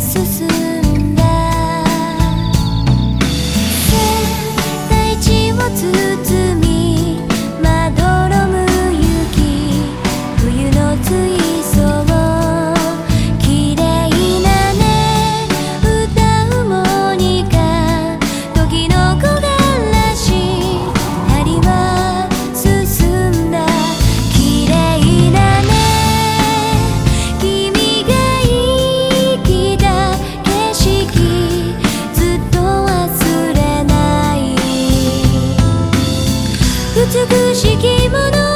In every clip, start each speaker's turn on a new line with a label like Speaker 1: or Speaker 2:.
Speaker 1: susun 美しきもの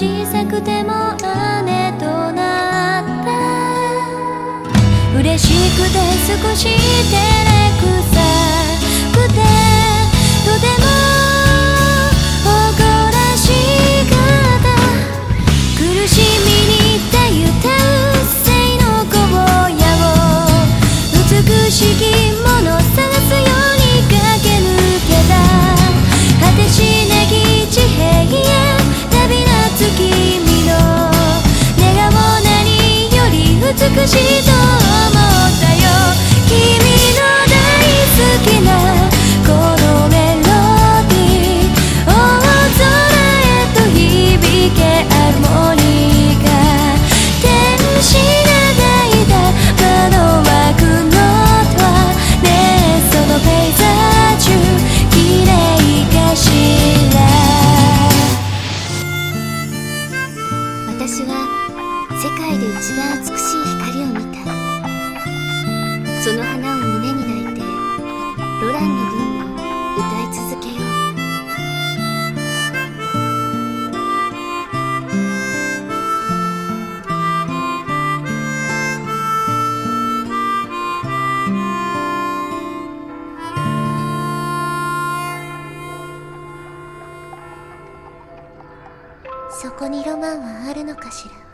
Speaker 1: 小さくても姉となった。嬉しくて少し照れくさ。くてとても誇らしかった苦しみにって言った性の荒野を。美しき she こにロマンはあるのかしら。